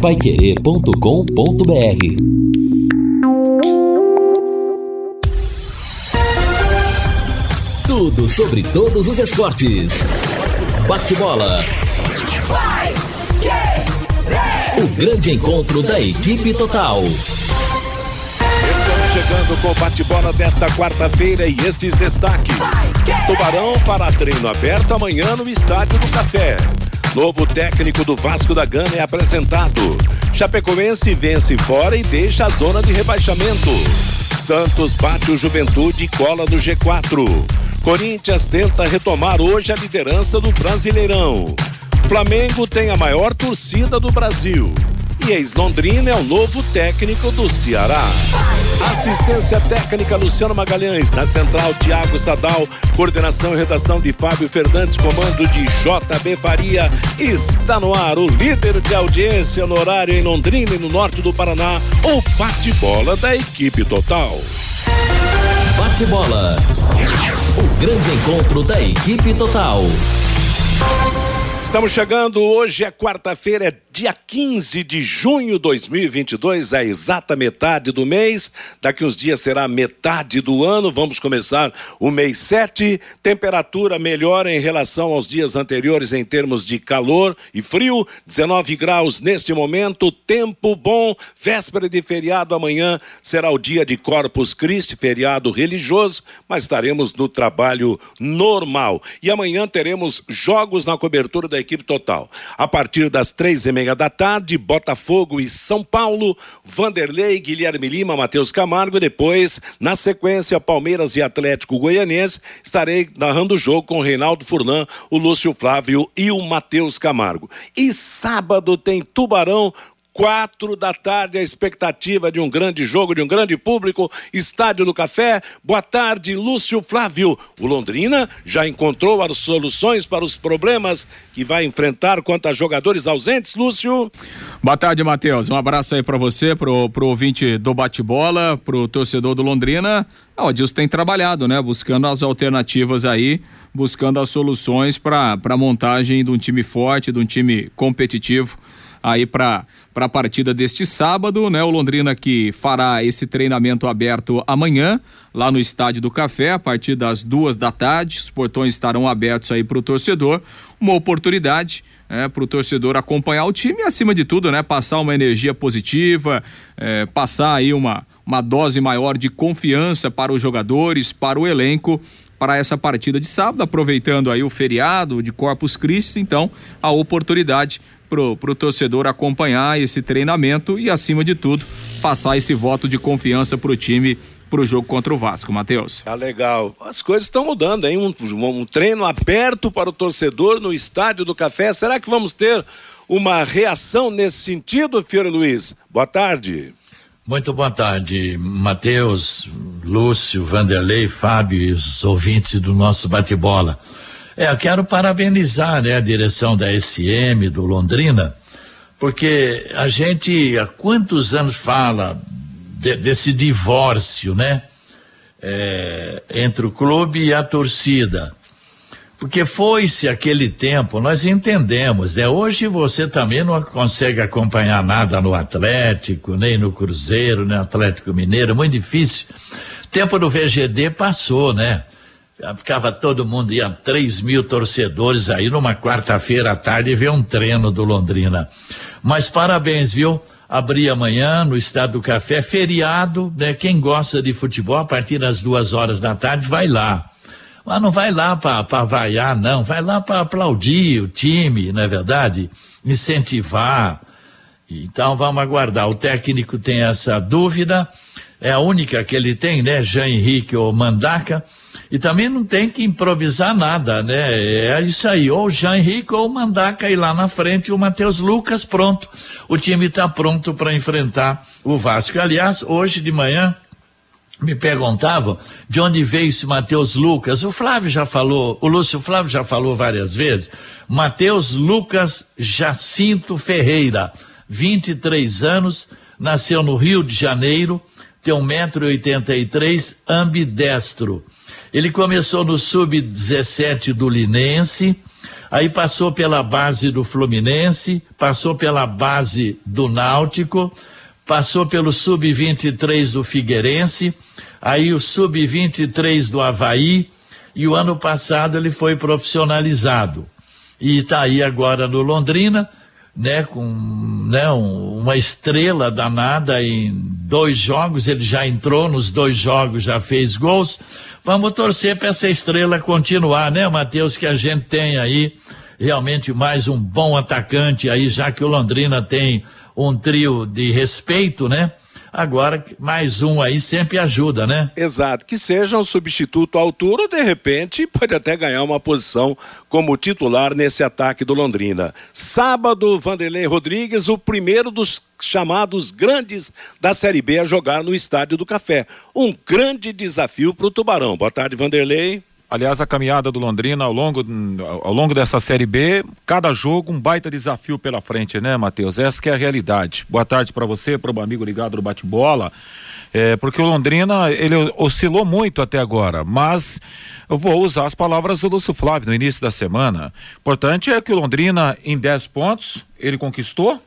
paiquerê.com.br Tudo sobre todos os esportes. Bate-bola. O grande encontro da equipe total. Estamos chegando com o bate-bola desta quarta-feira e estes destaques. Tubarão para treino aberto amanhã no Estádio do Café. Novo técnico do Vasco da Gama é apresentado. Chapecoense vence fora e deixa a zona de rebaixamento. Santos bate o Juventude e cola no G4. Corinthians tenta retomar hoje a liderança do Brasileirão. Flamengo tem a maior torcida do Brasil. E ex-Londrina é o novo técnico do Ceará. Assistência técnica Luciano Magalhães, na central Tiago Sadal, coordenação e redação de Fábio Fernandes, comando de JB Faria. Está no ar o líder de audiência no horário em Londrina e no norte do Paraná, o bate-bola da equipe total. Bate-bola. O grande encontro da equipe total. Estamos chegando, hoje é quarta-feira, é dia 15 de junho de 2022, é a exata metade do mês. Daqui uns dias será metade do ano. Vamos começar o mês 7. Temperatura melhora em relação aos dias anteriores em termos de calor e frio. 19 graus neste momento. Tempo bom. Véspera de feriado amanhã será o dia de Corpus Christi, feriado religioso, mas estaremos no trabalho normal. E amanhã teremos jogos na cobertura da equipe total. A partir das três e meia da tarde, Botafogo e São Paulo, Vanderlei, Guilherme Lima, Matheus Camargo, depois, na sequência, Palmeiras e Atlético Goianiense, estarei narrando o jogo com Reinaldo Furlan, o Lúcio Flávio e o Matheus Camargo. E sábado tem Tubarão quatro da tarde, a expectativa de um grande jogo, de um grande público, Estádio do Café. Boa tarde, Lúcio Flávio. O Londrina já encontrou as soluções para os problemas que vai enfrentar quanto a jogadores ausentes, Lúcio? Boa tarde, Matheus. Um abraço aí para você, pro, pro ouvinte do bate-bola, pro torcedor do Londrina. Ah, o Adilson tem trabalhado, né? Buscando as alternativas aí, buscando as soluções para a montagem de um time forte, de um time competitivo aí para a partida deste sábado, né? O Londrina que fará esse treinamento aberto amanhã, lá no Estádio do Café, a partir das duas da tarde. Os portões estarão abertos aí para o torcedor. Uma oportunidade é, para o torcedor acompanhar o time e, acima de tudo, né? Passar uma energia positiva, é, passar aí uma, uma dose maior de confiança para os jogadores, para o elenco para essa partida de sábado, aproveitando aí o feriado de Corpus Christi, então a oportunidade pro, pro torcedor acompanhar esse treinamento e acima de tudo passar esse voto de confiança pro time para o jogo contra o Vasco, Matheus. Tá legal. As coisas estão mudando, hein? Um, um, treino aberto para o torcedor no Estádio do Café. Será que vamos ter uma reação nesse sentido, Fiore Luiz? Boa tarde. Muito boa tarde, Matheus, Lúcio, Vanderlei, Fábio e os ouvintes do nosso bate-bola. É, eu quero parabenizar né, a direção da SM do Londrina, porque a gente há quantos anos fala de, desse divórcio, né? É, entre o clube e a torcida. Porque foi-se aquele tempo, nós entendemos, né? Hoje você também não consegue acompanhar nada no Atlético, nem no Cruzeiro, nem no Atlético Mineiro, muito difícil. Tempo do VGD passou, né? Ficava todo mundo, ia 3 mil torcedores aí numa quarta-feira à tarde ver um treino do Londrina. Mas parabéns, viu? Abrir amanhã no Estado do Café, feriado, né? Quem gosta de futebol, a partir das duas horas da tarde, vai lá. Mas não vai lá para vaiar, não. Vai lá para aplaudir o time, não é verdade? Incentivar. Então vamos aguardar. O técnico tem essa dúvida. É a única que ele tem, né? Jean Henrique ou Mandaca. E também não tem que improvisar nada, né? É isso aí. Ou Jean Henrique ou Mandaca ir lá na frente e o Matheus Lucas, pronto. O time está pronto para enfrentar o Vasco. Aliás, hoje de manhã me perguntavam de onde veio esse Mateus Lucas. O Flávio já falou, o Lúcio Flávio já falou várias vezes. Mateus Lucas Jacinto Ferreira, 23 anos, nasceu no Rio de Janeiro, tem 1,83m, ambidestro. Ele começou no sub-17 do Linense, Aí passou pela base do Fluminense, passou pela base do Náutico, passou pelo sub-23 do Figueirense, aí o sub-23 do Havaí, e o ano passado ele foi profissionalizado. E está aí agora no Londrina, né, com né, um, uma estrela danada em dois jogos, ele já entrou nos dois jogos, já fez gols. Vamos torcer para essa estrela continuar, né, Matheus, que a gente tem aí realmente mais um bom atacante aí, já que o Londrina tem um trio de respeito, né? Agora, mais um aí sempre ajuda, né? Exato, que seja um substituto à altura, ou de repente pode até ganhar uma posição como titular nesse ataque do Londrina. Sábado, Vanderlei Rodrigues, o primeiro dos chamados grandes da Série B a jogar no Estádio do Café. Um grande desafio para o Tubarão. Boa tarde, Vanderlei. Aliás, a caminhada do Londrina ao longo, ao longo dessa Série B, cada jogo um baita desafio pela frente, né, Matheus? Essa é a realidade. Boa tarde para você, para o amigo ligado do bate-bola. É, porque o Londrina, ele oscilou muito até agora, mas eu vou usar as palavras do Lúcio Flávio no início da semana. Importante é que o Londrina, em 10 pontos, ele conquistou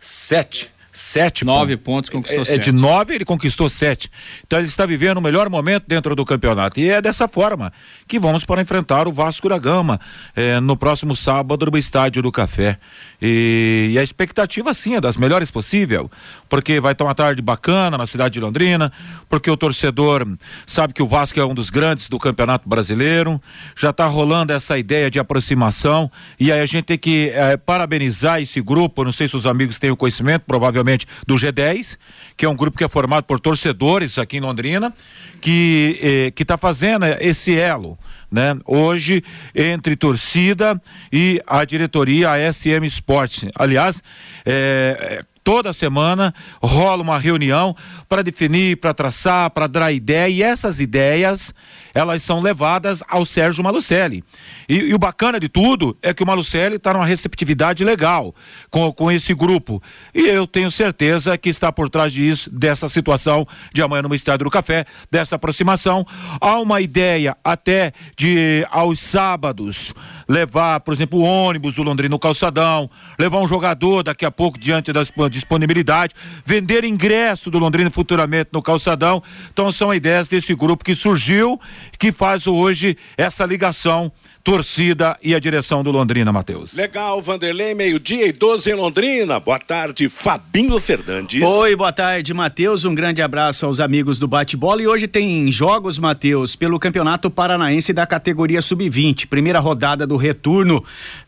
sete sete nove pontos, pontos conquistou é, é, de nove ele conquistou sete. Então ele está vivendo o melhor momento dentro do campeonato. E é dessa forma que vamos para enfrentar o Vasco da Gama é, no próximo sábado no estádio do Café. E, e, a expectativa sim é das melhores possível porque vai estar uma tarde bacana na cidade de Londrina porque o torcedor sabe que o Vasco é um dos grandes do campeonato brasileiro já está rolando essa ideia de aproximação e aí a gente tem que é, parabenizar esse grupo não sei se os amigos têm o conhecimento provavelmente do G10, que é um grupo que é formado por torcedores aqui em Londrina, que eh, que está fazendo esse elo, né? Hoje entre torcida e a diretoria a SM Sports. Aliás, eh, toda semana rola uma reunião para definir, para traçar, para dar ideia e essas ideias elas são levadas ao Sérgio Malucelli. E, e o bacana de tudo é que o Malucelli está numa receptividade legal com, com esse grupo. E eu tenho certeza que está por trás disso, dessa situação de amanhã no Estádio do Café, dessa aproximação. Há uma ideia até de aos sábados levar, por exemplo, o ônibus do Londrina no calçadão, levar um jogador daqui a pouco diante da disponibilidade, vender ingresso do Londrina futuramente no calçadão. Então são ideias desse grupo que surgiu, que faz hoje essa ligação torcida e a direção do Londrina, Matheus. Legal, Vanderlei, meio-dia e 12 em Londrina. Boa tarde, Fabinho Fernandes. Oi, boa tarde, Matheus. Um grande abraço aos amigos do bate-bola. E hoje tem jogos, Matheus, pelo Campeonato Paranaense da categoria Sub-20. Primeira rodada do retorno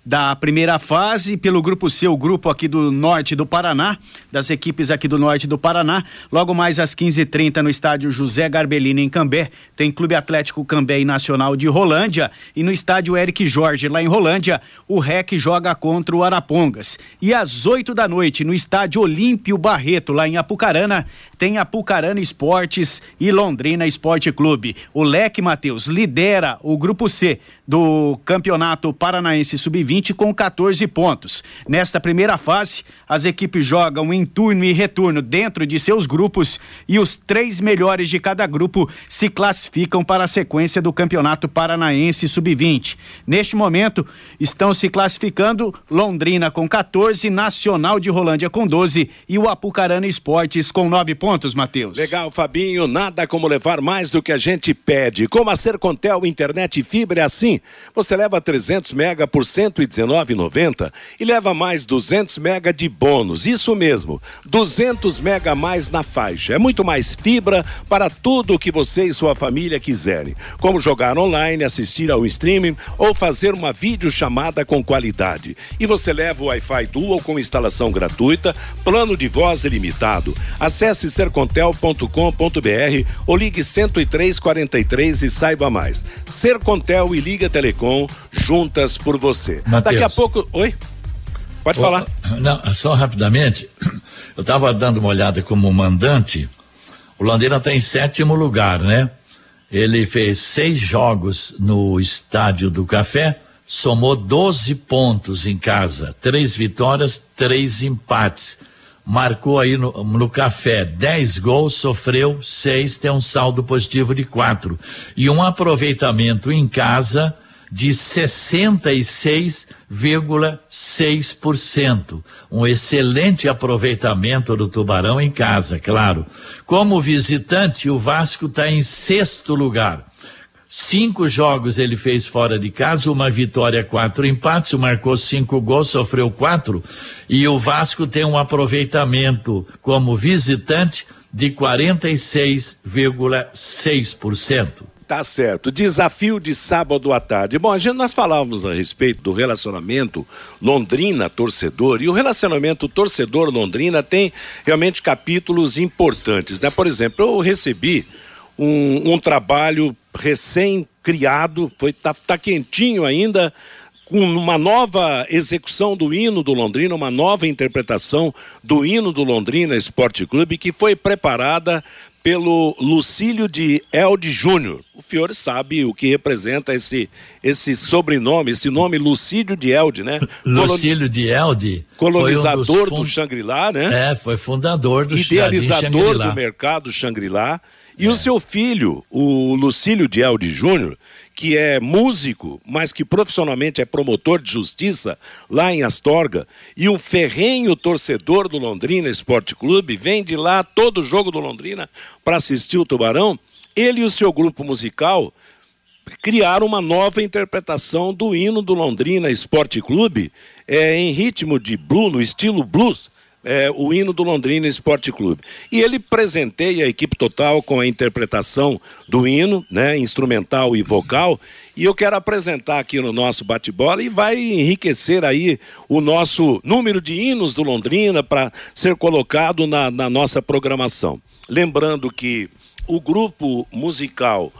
da primeira fase pelo grupo C, o grupo aqui do norte do Paraná, das equipes aqui do norte do Paraná. Logo mais às 15h30 no estádio José Garbellini em Cambé, tem Clube Atlético Cambé e Nacional de Rolândia. E no estádio Eric Jorge, lá em Rolândia, o REC joga contra o Arapongas. E às 8 da noite, no estádio Olímpio Barreto, lá em Apucarana, tem Apucarana Esportes e Londrina Esporte Clube. O Leque Matheus lidera o grupo C do Campeonato Paranaense Sub-20 com 14 pontos. Nesta primeira fase, as equipes jogam em turno e retorno dentro de seus grupos e os três melhores de cada grupo se classificam para a sequência do Campeonato Paranaense Sub-20. Neste momento, estão se classificando Londrina com 14, Nacional de Rolândia com 12 e o Apucarana Esportes com 9 pontos, Matheus. Legal, Fabinho, nada como levar mais do que a gente pede. Como a Sercontel Internet e Fibra é assim você leva 300 mega por 119,90 e leva mais 200 mega de bônus. Isso mesmo, 200 mega a mais na faixa. É muito mais fibra para tudo o que você e sua família quiserem, como jogar online, assistir ao streaming ou fazer uma videochamada com qualidade. E você leva o Wi-Fi Dual com instalação gratuita, plano de voz ilimitado. Acesse sercontel.com.br ou ligue 10343 e saiba mais. Sercontel e liga Liga Telecom, juntas por você. Mateus. Daqui a pouco. Oi? Pode oh, falar. Não, só rapidamente. Eu estava dando uma olhada como mandante. O Londrina está em sétimo lugar, né? Ele fez seis jogos no Estádio do Café, somou 12 pontos em casa, três vitórias, três empates. Marcou aí no, no café 10 gols, sofreu seis, tem um saldo positivo de quatro. E um aproveitamento em casa de 66,6%. Um excelente aproveitamento do Tubarão em casa, claro. Como visitante, o Vasco está em sexto lugar. Cinco jogos ele fez fora de casa, uma vitória, quatro empates, marcou cinco gols, sofreu quatro, e o Vasco tem um aproveitamento como visitante de 46,6%. Tá certo. Desafio de sábado à tarde. Bom, a gente nós falávamos a respeito do relacionamento Londrina torcedor e o relacionamento torcedor Londrina tem realmente capítulos importantes, né? Por exemplo, eu recebi um, um trabalho recém-criado, foi tá, tá quentinho ainda, com uma nova execução do hino do Londrina, uma nova interpretação do hino do Londrina Esporte Clube, que foi preparada pelo Lucílio de Elde Júnior. O Fiore sabe o que representa esse, esse sobrenome, esse nome Lucílio de Elde, né? Lucílio de Elde. Colonizador um fund... do Xangri-Lá, né? É, foi fundador do Idealizador do mercado Xangri-Lá. E é. o seu filho, o Lucílio de Elde Júnior, que é músico, mas que profissionalmente é promotor de justiça lá em Astorga, e um ferrenho torcedor do Londrina Esporte Clube, vem de lá todo jogo do Londrina para assistir o Tubarão. Ele e o seu grupo musical criaram uma nova interpretação do hino do Londrina Esporte Clube, é, em ritmo de blues, no estilo blues é, o hino do Londrina Esporte Clube. E ele presenteia a equipe total com a interpretação do hino, né, instrumental e vocal. E eu quero apresentar aqui no nosso bate-bola e vai enriquecer aí o nosso número de hinos do Londrina para ser colocado na, na nossa programação. Lembrando que o grupo musical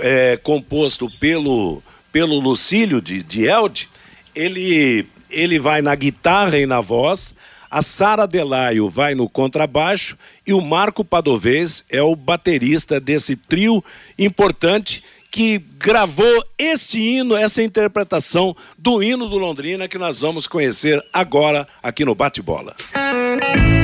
é, composto pelo, pelo Lucílio de, de Elde, ele, ele vai na guitarra e na voz, a Sara Delaio vai no contrabaixo e o Marco Padovez é o baterista desse trio importante que gravou este hino, essa interpretação do hino do Londrina que nós vamos conhecer agora aqui no Bate-Bola. ó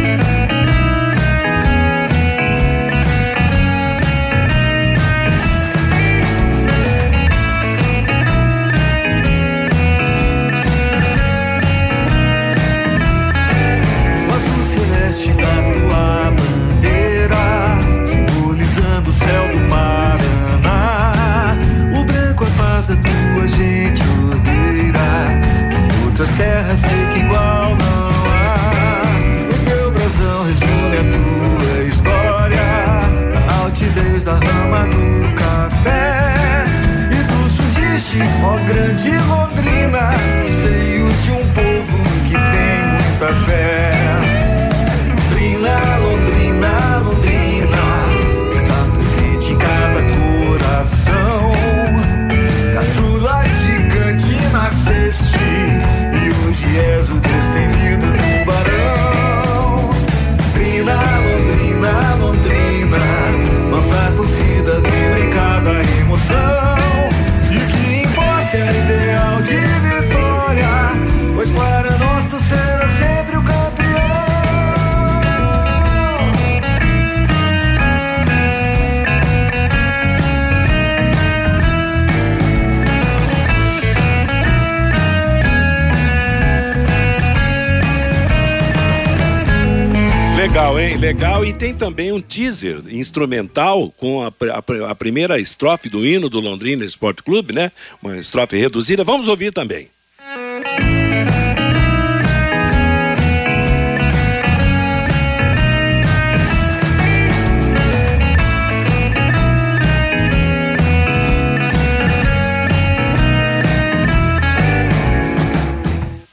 também um teaser instrumental com a, a, a primeira estrofe do hino do Londrina Esporte Clube, né? Uma estrofe reduzida. Vamos ouvir também.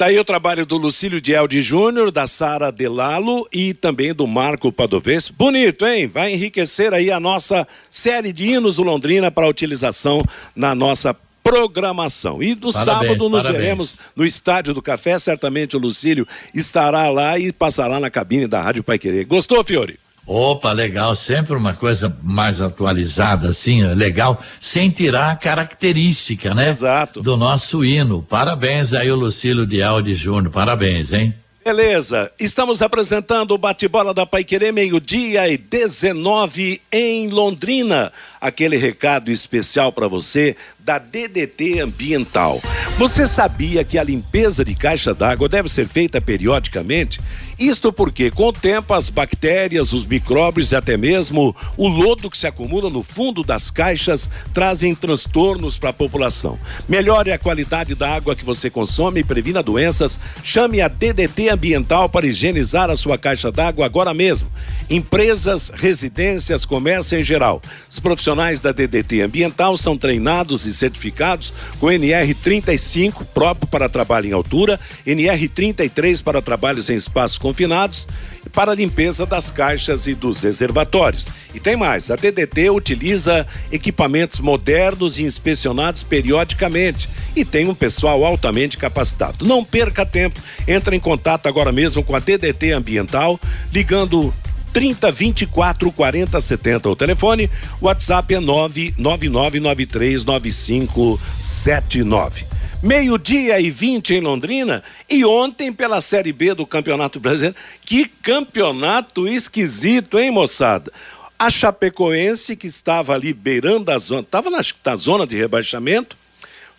Está aí o trabalho do Lucílio de Elde Júnior, da Sara Delalo e também do Marco Padovez. Bonito, hein? Vai enriquecer aí a nossa série de hinos do Londrina para utilização na nossa programação. E no parabéns, sábado nos parabéns. veremos no Estádio do Café. Certamente o Lucílio estará lá e passará na cabine da Rádio Pai Querer. Gostou, Fiore? Opa, legal, sempre uma coisa mais atualizada, assim, legal, sem tirar a característica, né? Exato. Do nosso hino. Parabéns aí o Lucílio de Aldi Júnior, parabéns, hein? Beleza, estamos apresentando o bate-bola da Paiquerê, meio-dia e 19 em Londrina. Aquele recado especial para você da DDT Ambiental. Você sabia que a limpeza de caixa d'água deve ser feita periodicamente? Isto porque, com o tempo, as bactérias, os micróbios e até mesmo o lodo que se acumula no fundo das caixas trazem transtornos para a população. Melhore a qualidade da água que você consome e previna doenças. Chame a DDT Ambiental para higienizar a sua caixa d'água agora mesmo. Empresas, residências, comércio em geral. Os profissionais da DDT Ambiental são treinados e certificados com NR35, próprio para trabalho em altura, NR33 para trabalhos em espaços confinados e para limpeza das caixas e dos reservatórios. E tem mais, a DDT utiliza equipamentos modernos e inspecionados periodicamente e tem um pessoal altamente capacitado. Não perca tempo, entre em contato agora mesmo com a DDT Ambiental, ligando 30 24 40 70. O telefone, WhatsApp é 999939579. Meio-dia e 20 em Londrina e ontem pela Série B do Campeonato Brasileiro. Que campeonato esquisito, hein, moçada? A Chapecoense, que estava ali beirando a zona, estava na, na zona de rebaixamento,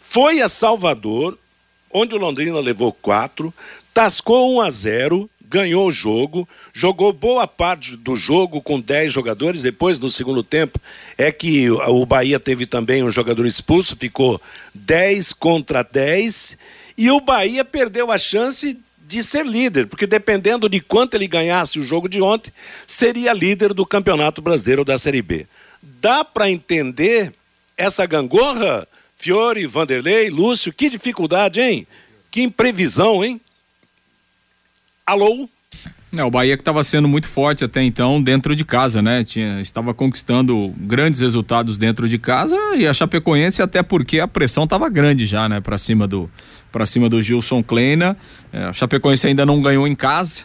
foi a Salvador, onde o Londrina levou quatro, tascou 1 a 0 ganhou o jogo, jogou boa parte do jogo com 10 jogadores. Depois, no segundo tempo, é que o Bahia teve também um jogador expulso, ficou 10 contra 10. E o Bahia perdeu a chance de ser líder, porque dependendo de quanto ele ganhasse o jogo de ontem, seria líder do Campeonato Brasileiro da Série B. Dá para entender essa gangorra? Fiore, Vanderlei, Lúcio, que dificuldade, hein? Que imprevisão, hein? Alô? É, o Bahia que estava sendo muito forte até então dentro de casa, né? Tinha, estava conquistando grandes resultados dentro de casa e a Chapecoense até porque a pressão estava grande já, né? Para cima do para cima do Gilson Kleina. É, a Chapecoense ainda não ganhou em casa.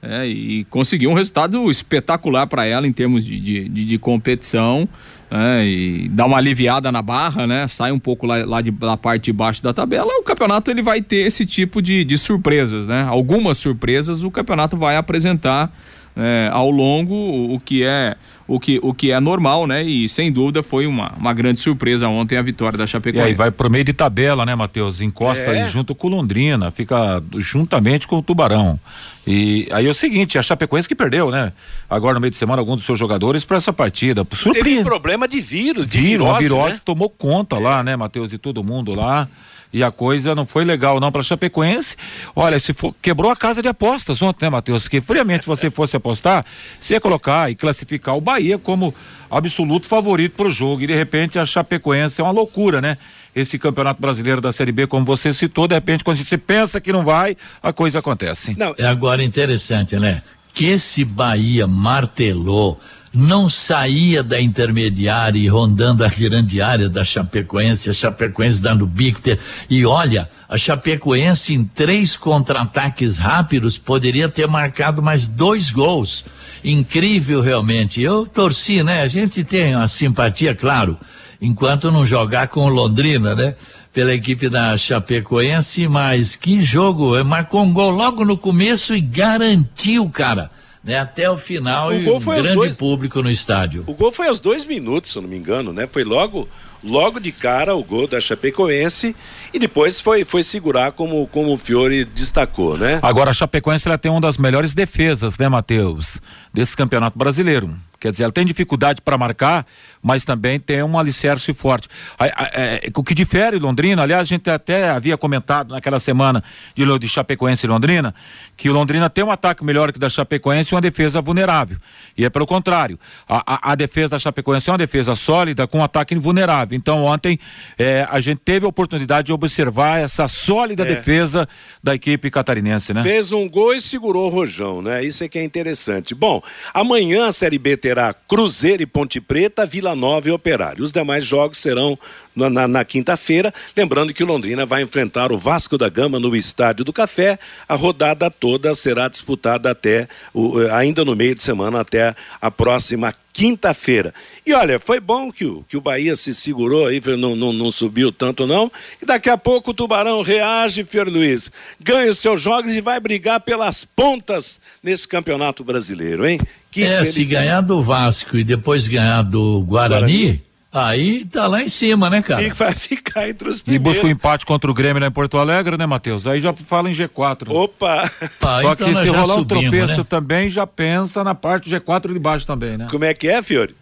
É, e conseguiu um resultado espetacular para ela em termos de, de, de, de competição é, e dá uma aliviada na barra, né? Sai um pouco lá, lá de, da parte de baixo da tabela. O campeonato ele vai ter esse tipo de, de surpresas, né? Algumas surpresas o campeonato vai apresentar é, ao longo, o que é o que, o que é normal, né? E sem dúvida foi uma, uma grande surpresa ontem a vitória da Chapecoense. E aí vai pro meio de tabela, né, Matheus? Encosta é. aí junto com Londrina, fica juntamente com o Tubarão. E aí é o seguinte, a Chapecoense que perdeu, né? Agora no meio de semana alguns dos seus jogadores para essa partida. Surpreende. Teve um problema de vírus, de vírus, virose, a virose né? tomou conta é. lá, né, Matheus, e todo mundo lá e a coisa não foi legal não para Chapecoense. Olha, se for, quebrou a casa de apostas ontem, né, Matheus? Que friamente se você fosse apostar, você ia colocar e classificar o Bahia como absoluto favorito para o jogo e de repente a Chapecoense é uma loucura, né? Esse campeonato brasileiro da Série B, como você citou, de repente quando você pensa que não vai, a coisa acontece. Não, é agora interessante, né? Que esse Bahia martelou não saía da intermediária e rondando a grande área da Chapecoense, a Chapecoense dando bico. E olha, a Chapecoense em três contra-ataques rápidos poderia ter marcado mais dois gols. Incrível realmente. Eu torci, né? A gente tem uma simpatia, claro, enquanto não jogar com o Londrina, né? Pela equipe da Chapecoense, mas que jogo! Marcou um gol logo no começo e garantiu, cara né, até o final o e um grande dois... público no estádio. O gol foi aos dois minutos, se eu não me engano, né? Foi logo logo de cara o gol da Chapecoense e depois foi, foi segurar como, como o Fiore destacou, né? Agora a Chapecoense ela tem uma das melhores defesas, né, Matheus? Desse campeonato brasileiro. Quer dizer, ela tem dificuldade para marcar, mas também tem um alicerce forte. É, o que difere Londrina, aliás, a gente até havia comentado naquela semana de, de Chapecoense e Londrina, que o Londrina tem um ataque melhor que da Chapecoense e uma defesa vulnerável. E é pelo contrário. A, a, a defesa da Chapecoense é uma defesa sólida com um ataque vulnerável. Então, ontem é, a gente teve a oportunidade de observar essa sólida é. defesa da equipe catarinense, né? Fez um gol e segurou o Rojão, né? Isso é que é interessante. Bom, amanhã a Série B terá Cruzeiro e Ponte Preta, Vila Nova e Operário. Os demais jogos serão na, na, na quinta-feira. Lembrando que o Londrina vai enfrentar o Vasco da Gama no Estádio do Café. A rodada toda será disputada até o, ainda no meio de semana, até a próxima quinta-feira. E olha, foi bom que o, que o Bahia se segurou aí, não, não, não subiu tanto não. E daqui a pouco o Tubarão reage, Fior Luiz, ganha os seus jogos e vai brigar pelas pontas nesse campeonato brasileiro, hein? Que é, se ganhar do Vasco e depois ganhar do Guarani, Guarani? Aí tá lá em cima, né, cara? Fica- vai ficar entre os E primeiros. busca o empate contra o Grêmio lá em Porto Alegre, né, Matheus? Aí já fala em G4. Opa! Ah, Só então que se rolar um subimos, tropeço né? também, já pensa na parte G4 de baixo também, né? Como é que é, Fiore?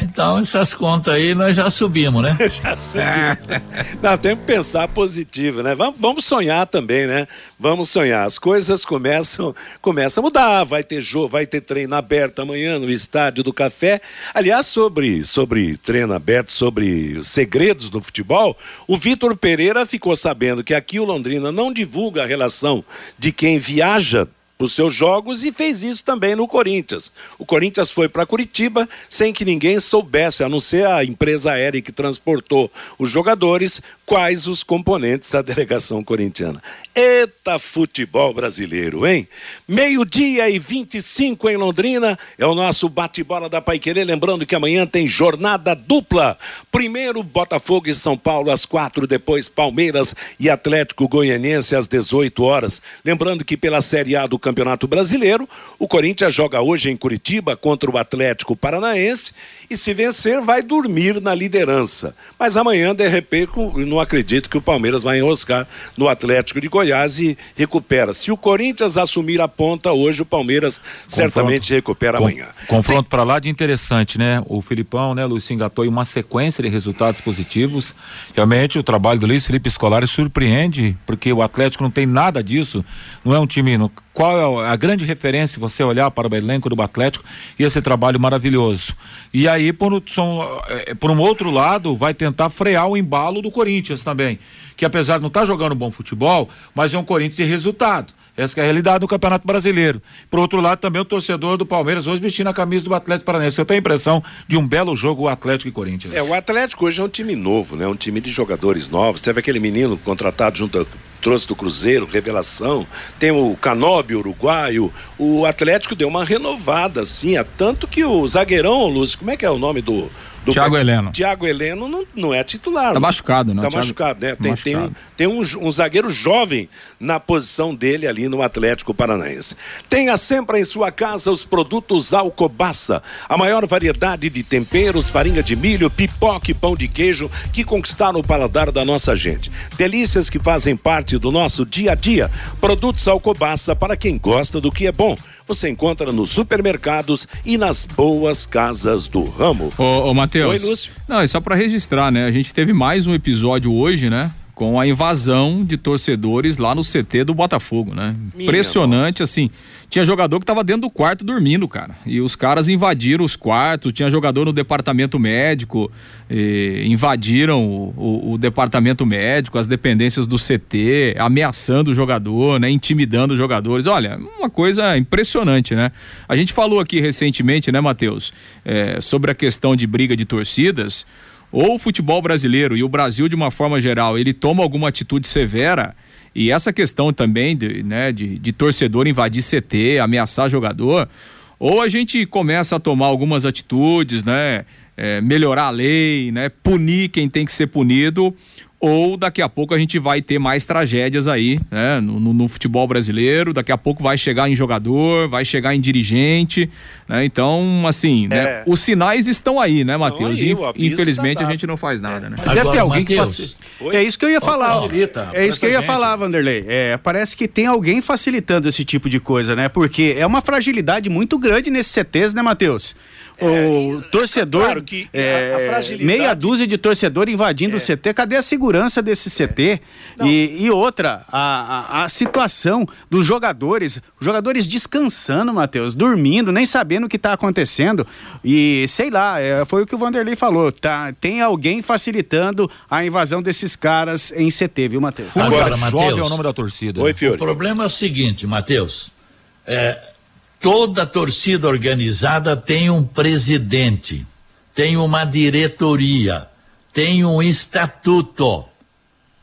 Então essas contas aí nós já subimos, né? Já subiu. Não, tem que pensar positivo, né? Vamos, vamos sonhar também, né? Vamos sonhar. As coisas começam, começam a mudar. Vai ter jogo, vai ter treino aberto amanhã no Estádio do Café. Aliás, sobre, sobre treino aberto, sobre segredos do futebol, o Vitor Pereira ficou sabendo que aqui o Londrina não divulga a relação de quem viaja os seus jogos e fez isso também no Corinthians. O Corinthians foi para Curitiba sem que ninguém soubesse, a não ser a empresa aérea que transportou os jogadores, quais os componentes da delegação corintiana. Eita futebol brasileiro, hein? Meio-dia e 25 em Londrina é o nosso bate-bola da Paiquerê. Lembrando que amanhã tem jornada dupla. Primeiro Botafogo e São Paulo às quatro, depois Palmeiras e Atlético Goianiense às 18 horas. Lembrando que pela Série A do Campeonato Brasileiro, o Corinthians joga hoje em Curitiba contra o Atlético Paranaense e se vencer vai dormir na liderança. Mas amanhã, de repente, não acredito que o Palmeiras vai enroscar no Atlético de Goiás e recupera. Se o Corinthians assumir a ponta hoje, o Palmeiras certamente recupera Com- amanhã. Confronto pra lá de interessante, né? O Filipão, né, Luiz engatou em uma sequência de resultados positivos. Realmente o trabalho do Luiz Felipe Scolari surpreende, porque o Atlético não tem nada disso. Não é um time. no- Qual é a grande referência você olhar para o elenco do Atlético e esse trabalho maravilhoso? E aí, por, eh, por um outro lado, vai tentar frear o embalo do Corinthians também. Que apesar de não estar jogando bom futebol, mas é um Corinthians de resultado. Essa é a realidade do Campeonato Brasileiro. Por outro lado, também o torcedor do Palmeiras hoje vestindo a camisa do Atlético Paranaense. Eu tenho a impressão de um belo jogo Atlético e Corinthians. É, o Atlético hoje é um time novo, né? Um time de jogadores novos. Teve aquele menino contratado junto, trouxe do Cruzeiro, revelação. Tem o Canóbio, uruguaio. O Atlético deu uma renovada, assim, é tanto que o zagueirão, Lúcio, como é que é o nome do... do Thiago Heleno. Thiago Heleno não, não é titular. Tá né? machucado, né? Tá Thiago- machucado, né? tá Tem, tem, um, machucado. tem um, um zagueiro jovem na posição dele ali no Atlético Paranaense. Tenha sempre em sua casa os produtos Alcobaça, a maior variedade de temperos, farinha de milho, pipoca e pão de queijo que conquistaram o paladar da nossa gente. Delícias que fazem parte do nosso dia a dia. Produtos Alcobaça para quem gosta do que é bom. Você encontra nos supermercados e nas boas casas do ramo. Ô, ô Matheus. Oi, Lúcio. Não, é só pra registrar, né? A gente teve mais um episódio hoje, né? Com a invasão de torcedores lá no CT do Botafogo, né? Minha Impressionante, assim. Tinha jogador que tava dentro do quarto dormindo, cara. E os caras invadiram os quartos, tinha jogador no departamento médico, invadiram o, o- o departamento médico, as dependências do CT, ameaçando o jogador, né? Intimidando os jogadores. Olha, uma coisa impressionante, né? A gente falou aqui recentemente, né, Matheus, eh, sobre a questão de briga de torcidas ou o futebol brasileiro e o Brasil de uma forma geral, ele toma alguma atitude severa e essa questão também de, né, de, de torcedor invadir CT, ameaçar jogador, ou a gente começa a tomar algumas atitudes, né, é, melhorar a lei, né, punir quem tem que ser punido, ou daqui a pouco a gente vai ter mais tragédias aí, né, no, no- no futebol brasileiro, daqui a pouco vai chegar em jogador, vai chegar em dirigente, né, então, assim, né, É. os sinais estão aí, né, Matheus? Infelizmente tá a gente não faz nada, né? Deve ter Agora, alguém que Matheus, faci- Oi? É isso que eu ia falar. facilita É isso que eu ia gente. falar, Vanderlei. É, parece que tem alguém facilitando esse tipo de coisa, né? Porque é uma fragilidade muito grande nesses CTs, né, Matheus? O e- torcedor, claro que a- é, a fragilidade- meia dúzia de torcedor invadindo o CT, cadê a segurança desse CT? E, e outra, a, a, a situação dos jogadores, os jogadores descansando, Matheus, dormindo, nem sabendo o que está acontecendo. E sei lá, é, foi o que o Vanderlei falou, tá? Tem alguém facilitando a invasão desses caras em CT, viu, Matheus? Agora, Jovem é o Matheus, nome da torcida. Oi, o Fiore. problema é o seguinte, Matheus. É, toda torcida organizada tem um presidente, tem uma diretoria, tem um estatuto.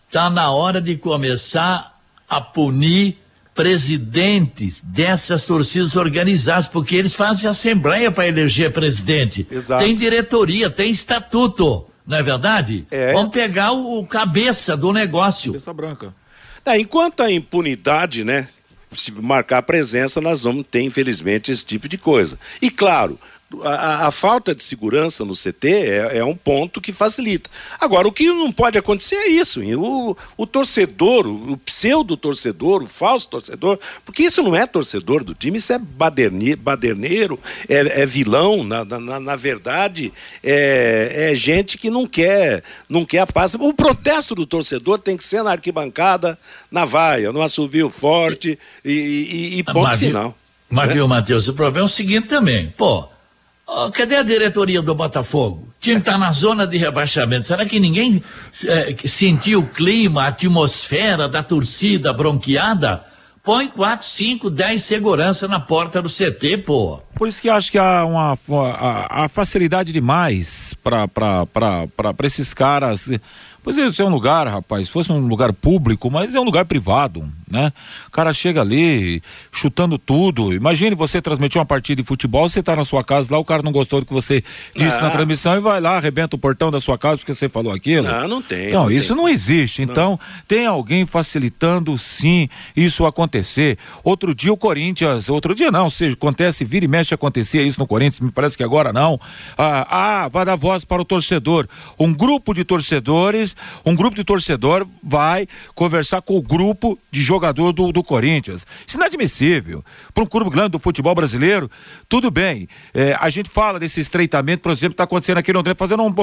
Está na hora de começar a punir presidentes dessas torcidas organizadas, porque eles fazem assembleia para eleger presidente. Exato. Tem diretoria, tem estatuto, não é verdade? É. Vamos pegar o, o cabeça do negócio. Cabeça branca. É, enquanto a impunidade, né? Se marcar presença, nós vamos ter, infelizmente, esse tipo de coisa. E claro, a, a, falta de segurança no CT é, é, um ponto que facilita. Agora, o que não pode acontecer é isso: o, o torcedor, o, o pseudo-torcedor, o falso torcedor, porque isso não é torcedor do time, isso é baderne, baderneiro, é, é vilão, na, na, na verdade, é, é, gente que não quer, não quer a paz. O protesto do torcedor tem que ser na arquibancada, na vaia, no assovio forte e, e, e ponto mas, final. Mas né? viu, Matheus, o problema é o seguinte também, pô. Oh, cadê a diretoria do Botafogo? O time está na zona de rebaixamento. Será que ninguém é, sentiu o clima, a atmosfera da torcida bronqueada? Põe 4, 5, 10 segurança na porta do CT, pô. Por isso que acho que há uma facilidade demais para esses caras Pois é, isso é um lugar, rapaz, se fosse um lugar público, mas é um lugar privado, né? O cara chega ali chutando tudo. Imagine você transmitir uma partida de futebol, você tá na sua casa lá, o cara não gostou do que você disse na transmissão e vai lá, arrebenta o portão da sua casa porque você falou aquilo. Não, não tem. Não, não isso tem. não existe. Então, não. tem alguém facilitando sim isso acontecer. Outro dia o Corinthians, outro dia não, ou seja, acontece, vira e mexe acontecia isso no Corinthians, me parece que agora não. Ah, ah vai dar voz para o torcedor. Um grupo de torcedores um grupo de torcedor vai conversar com o grupo de jogador do, do Corinthians. Isso é inadmissível. Para um clube grande do futebol brasileiro, tudo bem. É, a gente fala desse estreitamento, por exemplo, está acontecendo aqui em Londrina, fazendo um,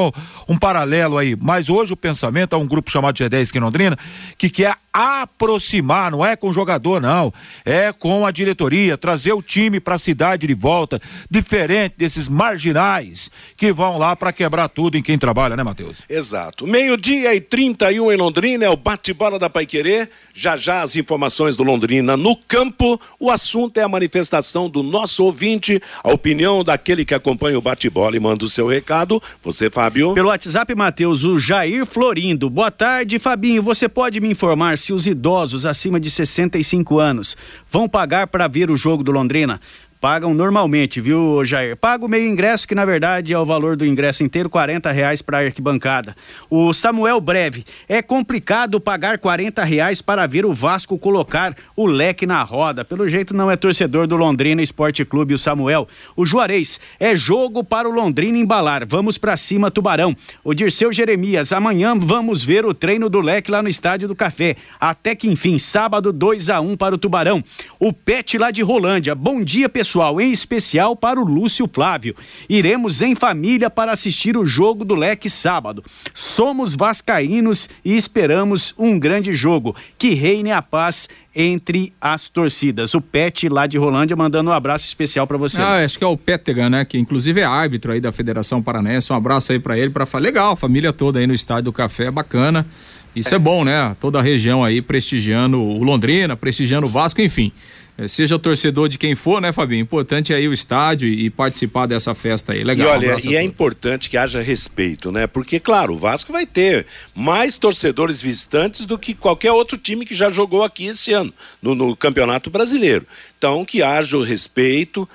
um paralelo aí. Mas hoje o pensamento é um grupo chamado G10 aqui em Londrina, que quer aproximar, não é com o jogador, não. É com a diretoria, trazer o time para a cidade de volta, diferente desses marginais que vão lá para quebrar tudo em quem trabalha, né, Matheus? Exato. Meio-dia e 31 em Londrina, é o bate-bola da Paiquerê. Já já as informações do Londrina no campo. O assunto é a manifestação do nosso ouvinte, a opinião daquele que acompanha o bate-bola e manda o seu recado. Você, Fábio? Pelo WhatsApp, Matheus, o Jair Florindo. Boa tarde, Fabinho. Você pode me informar se os idosos acima de 65 anos vão pagar para ver o jogo do Londrina? Pagam normalmente, viu, Jair? Paga o meio ingresso, que na verdade é o valor do ingresso inteiro, 40 reais para arquibancada. O Samuel Breve, é complicado pagar 40 reais para ver o Vasco colocar o leque na roda. Pelo jeito não é torcedor do Londrina Esporte Clube, o Samuel. O Juarez, é jogo para o Londrina embalar. Vamos para cima, Tubarão. O Dirceu Jeremias, amanhã vamos ver o treino do leque lá no Estádio do Café. Até que enfim, sábado 2 a 1 para o Tubarão. O Pet lá de Rolândia, bom dia, pessoal pessoal, em especial para o Lúcio Flávio. Iremos em família para assistir o jogo do Leque sábado. Somos vascaínos e esperamos um grande jogo. Que reine a paz entre as torcidas. O Pet lá de Rolândia mandando um abraço especial para você. Ah, acho que é o Pétega, né? Que inclusive é árbitro aí da Federação Paranense. Um abraço aí para ele, para falar legal, família toda aí no estádio do Café, bacana. Isso é. é bom, né? Toda a região aí prestigiando o Londrina, prestigiando o Vasco, enfim. É, seja torcedor de quem for, né, Fabinho? Importante é ir ao estádio e participar dessa festa aí. Legal. E olha, um e é importante que haja respeito, né? Porque, claro, o Vasco vai ter mais torcedores visitantes do que qualquer outro time que já jogou aqui esse ano, no, no Campeonato Brasileiro. Então, que haja o respeito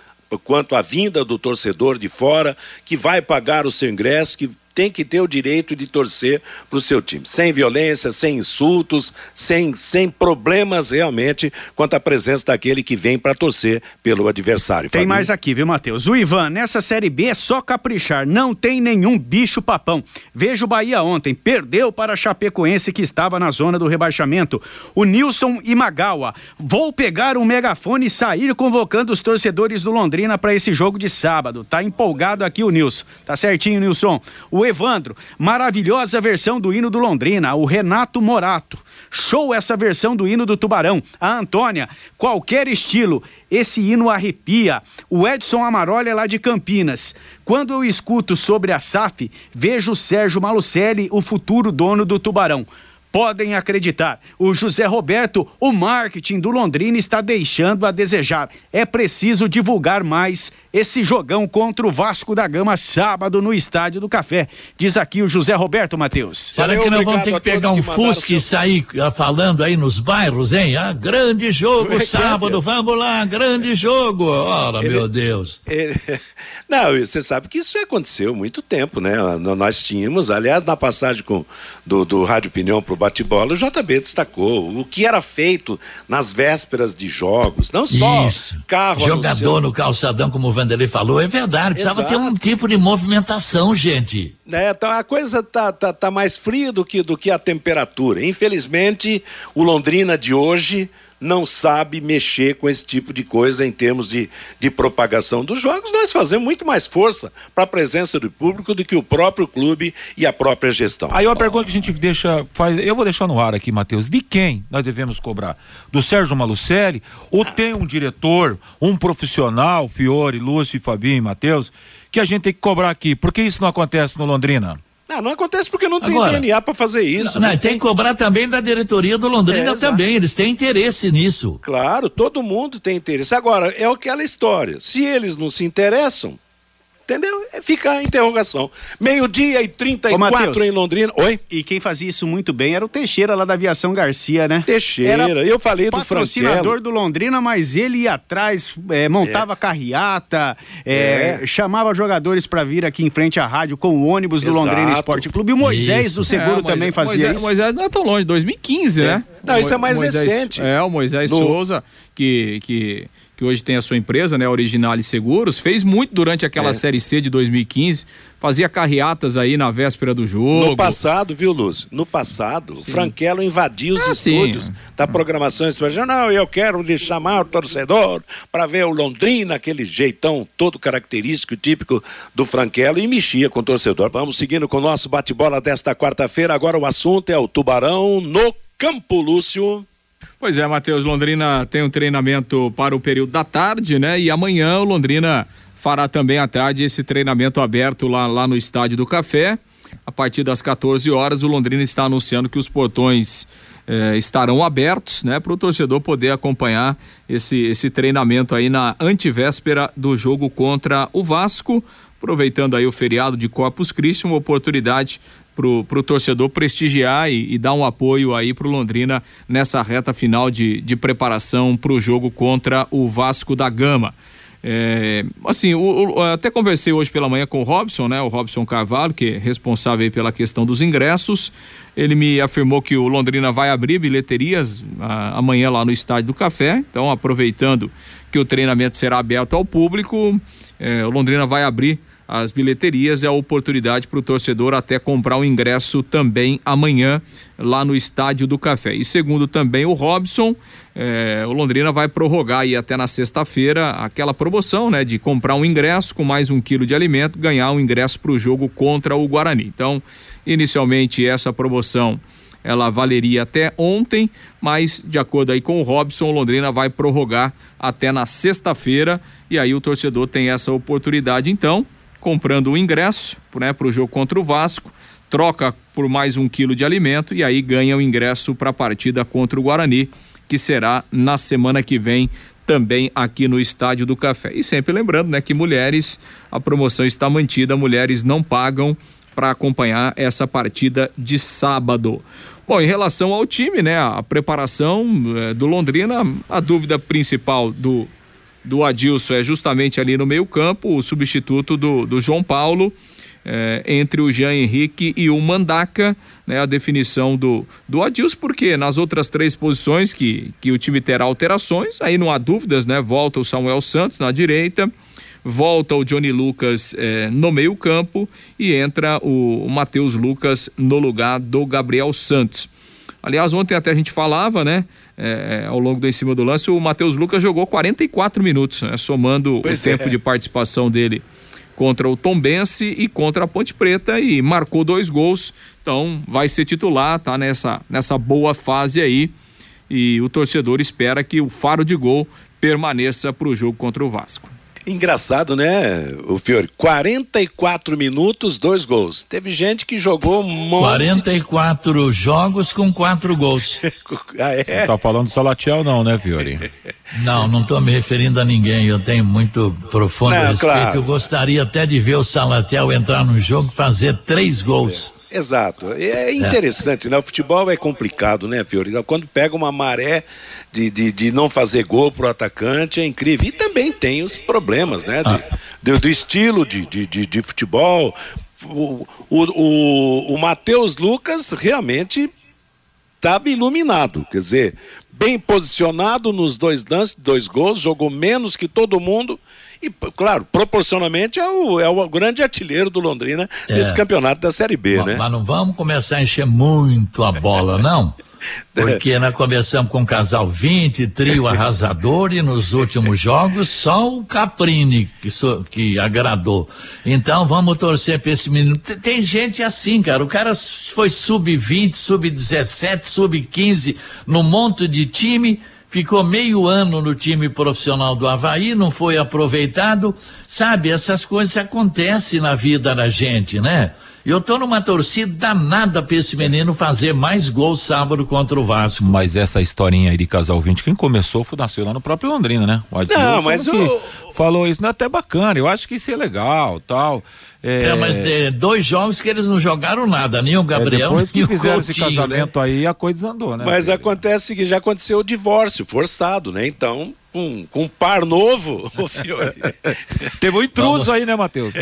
quanto à vinda do torcedor de fora, que vai pagar o seu ingresso, que tem que ter o direito de torcer para o seu time. Sem violência, sem insultos, sem, sem problemas realmente quanto à presença daquele que vem para torcer pelo adversário. Tem mais aqui, viu, Matheus? O Ivan, nessa Série B é só caprichar, não tem nenhum bicho papão. Veja o Bahia ontem, perdeu para a Chapecoense que estava na zona do rebaixamento. O Nilson Imagawa, vou pegar um megafone e sair convocando os torcedores do Londrina para esse jogo de sábado. Tá empolgado aqui o Nilson. Tá certinho, Nilson. O o Evandro, maravilhosa versão do hino do Londrina, o Renato Morato. Show essa versão do hino do Tubarão. A Antônia, qualquer estilo, esse hino arrepia. O Edson Amaroli é lá de Campinas. Quando eu escuto sobre a SAF, vejo o Sérgio Malucelli, o futuro dono do Tubarão podem acreditar. O José Roberto, o marketing do Londrina está deixando a desejar. É preciso divulgar mais esse jogão contra o Vasco da Gama sábado no Estádio do Café. Diz aqui o José Roberto Matheus. Será que nós vamos ter que pegar um Fusca e sair ah, falando aí nos bairros, hein? Ah, grande jogo é, sábado, é, vamos lá, grande jogo. Ora, ele, meu Deus. Ele, não, você sabe que isso já aconteceu há muito tempo, né? Nós tínhamos, aliás, na passagem com, do, do Rádio Opinião para o bate-bola, o JB destacou o que era feito nas vésperas de jogos, não só isso. carro Jogador no calçadão como Vanderlei falou é verdade. Precisava Exato. ter um tipo de movimentação, gente. É, tá, a coisa tá, tá, tá mais fria do que, do que a temperatura. Infelizmente, o Londrina de hoje não sabe mexer com esse tipo de coisa em termos de, de propagação dos jogos. Nós fazemos muito mais força para a presença do público do que o próprio clube e a própria gestão. Aí uma pergunta que a gente deixa, faz, eu vou deixar no ar aqui, Matheus, de quem nós devemos cobrar? Do Sérgio Malucelli? Ou tem um diretor, um profissional, Fiore, Lúcio, Fabinho, Matheus, que a gente tem que cobrar aqui? Por que isso não acontece no Londrina? Não, não acontece porque não tem Agora, DNA para fazer isso. Não, não tem que cobrar também da diretoria do Londrina É, também. Eles têm interesse nisso. Claro, todo mundo tem interesse. Agora, é aquela história. Se eles não se interessam, entendeu? É Fica a interrogação. Meio-dia e Ô, 34 Matheus. em Londrina. Oi? E quem fazia isso muito bem era o Teixeira lá da Aviação Garcia, né? Teixeira, Era eu falei do patrocinador Franquelo. do Londrina, mas ele ia atrás, é, montava carreata, é, É. chamava jogadores pra vir aqui em frente à rádio com o ônibus do Exato. Londrina Esporte Clube. E o Moisés Isso. do Seguro É, também Moisés- fazia Moisés, isso. Moisés não é tão longe, 2015, né? Não, isso é mais Moisés- recente. É, o Moisés No- Souza, que, que, que hoje tem a sua empresa, né, Originale Seguros, fez muito durante aquela É. Série C de 2015, fazia carreatas aí na véspera do jogo. No passado, viu, Lúcio? No passado, o Franquelo invadiu os Ah, sim. estúdios da programação esportiva. Não, eu quero lhe chamar o torcedor para ver o Londrina, aquele jeitão todo característico, típico do Franquelo, e mexia com o torcedor. Vamos seguindo com o nosso bate-bola desta quarta-feira. Agora o assunto é o Tubarão no campo, Lúcio. Pois é, Matheus, Londrina tem um treinamento para o período da tarde, né? E amanhã o Londrina fará também à tarde esse treinamento aberto lá, lá no Estádio do Café. A partir das 14 horas, o Londrina está anunciando que os portões eh, estarão abertos, né? Para o torcedor poder acompanhar esse, esse treinamento aí na antivéspera do jogo contra o Vasco. Aproveitando aí o feriado de Corpus Christi, uma oportunidade pro, pro torcedor prestigiar e, e dar um apoio aí pro Londrina nessa reta final de, de preparação pro jogo contra o Vasco da Gama. É, assim, o- o- até conversei hoje pela manhã com o Robson, né? O Robson Carvalho, que é responsável pela questão dos ingressos. Ele me afirmou que o Londrina vai abrir bilheterias ah, amanhã lá no Estádio do Café. Então, aproveitando que o treinamento será aberto ao público, eh, o Londrina vai abrir as bilheterias é a oportunidade para o torcedor até comprar o ingresso também amanhã lá no Estádio do Café. E segundo também o Robson, eh, o Londrina vai prorrogar aí até na sexta-feira aquela promoção, né, de comprar um ingresso com mais um quilo de alimento, ganhar um ingresso para o jogo contra o Guarani. Então, inicialmente essa promoção ela valeria até ontem, mas de acordo aí com o Robson, o Londrina vai prorrogar até na sexta-feira e aí o torcedor tem essa oportunidade então, comprando o ingresso, né, para o jogo contra o Vasco, troca por mais um quilo de alimento e aí ganha o ingresso para a partida contra o Guarani, que será na semana que vem também aqui no Estádio do Café. E sempre lembrando, né, que mulheres, a promoção está mantida, mulheres não pagam para acompanhar essa partida de sábado. Bom, em relação ao time, né, a preparação eh, do Londrina, a dúvida principal do do Adilson é justamente ali no meio-campo, o substituto do, do João Paulo, eh, entre o Jean Henrique e o Mandaca, né, a definição do, do Adilson, porque nas outras três posições que, que o time terá alterações, aí não há dúvidas, né? Volta o Samuel Santos na direita, volta o Johnny Lucas eh, no meio-campo e entra o, o Matheus Lucas no lugar do Gabriel Santos. Aliás, ontem até a gente falava, né? É, ao longo do em cima do lance, o Matheus Lucas jogou 44 minutos, né, somando Pois o tempo é. de participação dele contra o Tombense e contra a Ponte Preta e marcou dois gols. Então vai ser titular, tá nessa, nessa boa fase aí. E o torcedor espera que o faro de gol permaneça para o jogo contra o Vasco. Engraçado, né, o Fiore? 44 minutos, dois gols. Teve gente que jogou um monte. 44 jogos com quatro gols. Ah, é? Tá falando do Salatiel não, né, Fiori? Não, não estou me referindo a ninguém. Eu tenho muito profundo Não, respeito. claro. Eu gostaria até de ver o Salatiel entrar no jogo e fazer três gols. Exato. É interessante, né? O futebol é complicado, né, Fiori? Quando pega uma maré de, de, de não fazer gol pro atacante, é incrível. E também tem os problemas, né? de- do, do estilo de, de, de, de futebol. O, o, o, o Matheus Lucas realmente estava iluminado, quer dizer, bem posicionado nos dois lances, dois gols, jogou menos que todo mundo e, claro, proporcionalmente é o, é o grande artilheiro do Londrina É. nesse campeonato da Série B, Mas- né? Mas não vamos começar a encher muito a bola, não. Porque nós começamos com um casal 20, trio arrasador, e nos últimos jogos só o Caprini que, so- que agradou. Então vamos torcer para esse menino. Tem, gente assim, cara. O cara foi sub-20, sub-17, sub-15 no monte de time. Ficou meio ano no time profissional do Havaí, não foi aproveitado. Sabe, essas coisas acontecem na vida da gente, né? Eu tô numa torcida danada pra esse menino fazer mais gols sábado contra o Vasco. Mas essa historinha aí de casal 20, quem começou foi nasceu lá no próprio Londrina, né? O Adilson Não, mas que o- falou isso, não é até bacana, eu acho que isso é legal, tal. É, É, mas de, dois jogos que eles não jogaram nada, nem o é, Gabriel, depois que o fizeram esse Coutinho, né? casamento aí, a coisa andou, né? Mas acontece que já aconteceu o divórcio forçado, né? Então, com, com um par novo, ô Fiore. Teve um intruso aí, né, Matheus?